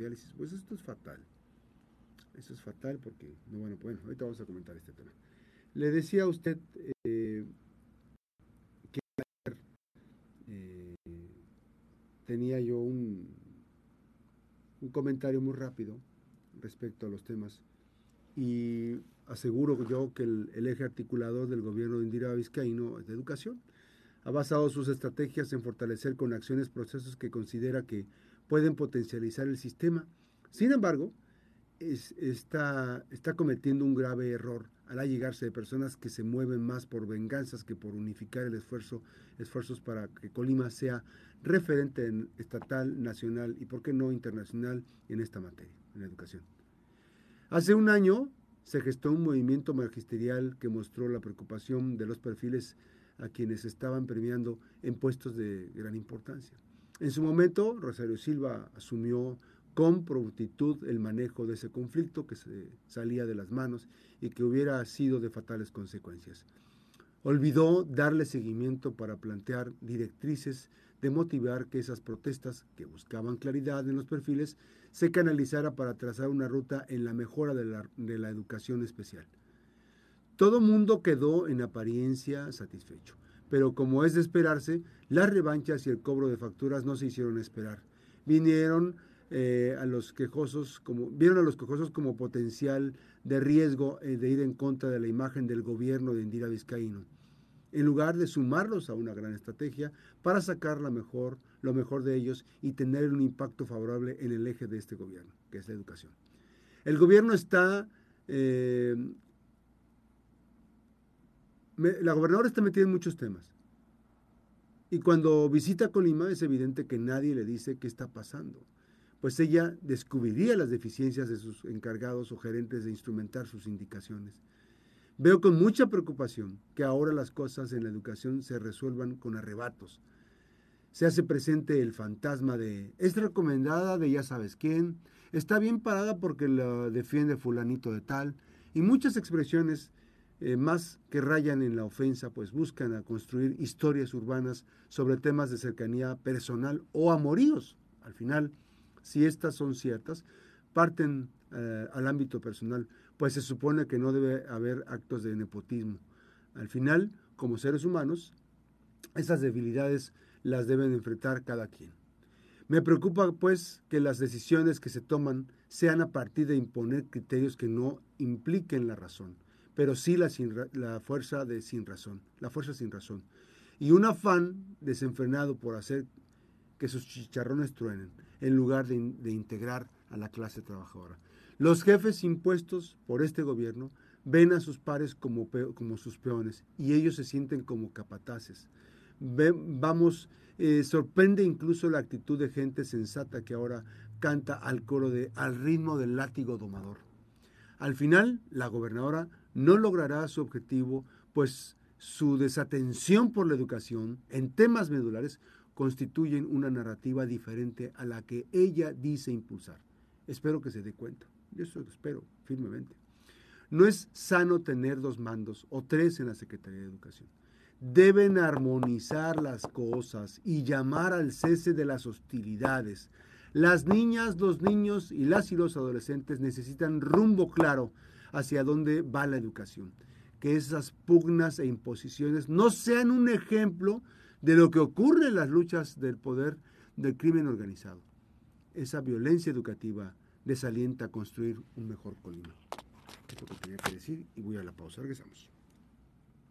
diálisis. Pues esto es fatal. Eso es fatal porque, no, bueno, bueno, ahorita vamos a comentar este tema. Le decía a usted eh, que eh, tenía yo un, un comentario muy rápido respecto a los temas y aseguro yo que el, el, eje articulador del gobierno de Indira Vizcaíno es de educación. Ha basado sus estrategias en fortalecer con acciones procesos que considera que pueden potencializar el sistema. Sin embargo, es, está, cometiendo un grave error al allegarse de personas que se mueven más por venganzas que por unificar el esfuerzo, esfuerzos para que Colima sea referente en estatal, nacional y, por qué no, internacional en esta materia, en la educación. Hace un año se gestó un movimiento magisterial que mostró la preocupación de los perfiles a quienes estaban premiando en puestos de gran importancia. En su momento, Rosario Silva asumió con prontitud el manejo de ese conflicto que se salía de las manos y que hubiera sido de fatales consecuencias. Olvidó darle seguimiento para plantear directrices de motivar que esas protestas, que buscaban claridad en los perfiles, se canalizara para trazar una ruta en la mejora de la, de la educación especial. Todo mundo quedó en apariencia satisfecho, pero como es de esperarse, las revanchas y el cobro de facturas no se hicieron esperar. Vinieron eh, a los quejosos como vieron a los quejosos como potencial de riesgo eh, de ir en contra de la imagen del gobierno de Indira Vizcaíno, en lugar de sumarlos a una gran estrategia para sacar la mejor, lo mejor de ellos y tener un impacto favorable en el eje de este gobierno, que es la educación. El gobierno está eh, la gobernadora está metida en muchos temas. Y cuando visita Colima es evidente que nadie le dice qué está pasando pues ella descubriría las deficiencias de sus encargados o gerentes de instrumentar sus indicaciones. Veo con mucha preocupación que ahora las cosas en la educación se resuelvan con arrebatos. Se hace presente el fantasma de es recomendada de ya sabes quién, está bien parada porque la defiende fulanito de tal, y muchas expresiones eh, más que rayan en la ofensa, pues buscan a construir historias urbanas sobre temas de cercanía personal o amoríos. Al final, si estas son ciertas, parten eh, al ámbito personal, pues se supone que no debe haber actos de nepotismo. Al final, como seres humanos, esas debilidades las deben enfrentar cada quien. Me preocupa, pues, que las decisiones que se toman sean a partir de imponer criterios que no impliquen la razón, pero sí la, fuerza de sin razón, la fuerza sin razón. Y un afán desenfrenado por hacer que sus chicharrones truenen en lugar de, integrar a la clase trabajadora. Los jefes impuestos por este gobierno ven a sus pares como, sus peones y ellos se sienten como capataces. vamos, eh, sorprende incluso la actitud de gente sensata que ahora canta al coro de al ritmo del látigo domador. Al final, la gobernadora no logrará su objetivo, pues su desatención por la educación en temas medulares constituyen una narrativa diferente a la que ella dice impulsar. Espero que se dé cuenta. Yo eso espero firmemente. No es sano tener dos mandos o tres en la Secretaría de Educación. Deben armonizar las cosas y llamar al cese de las hostilidades. Las niñas, los niños y las y los adolescentes necesitan rumbo claro hacia dónde va la educación. Que esas pugnas e imposiciones no sean un ejemplo de lo que ocurre en las luchas del poder del crimen organizado. Esa violencia educativa desalienta a construir un mejor Colima. Es lo que tenía que decir y voy a la pausa. Regresamos.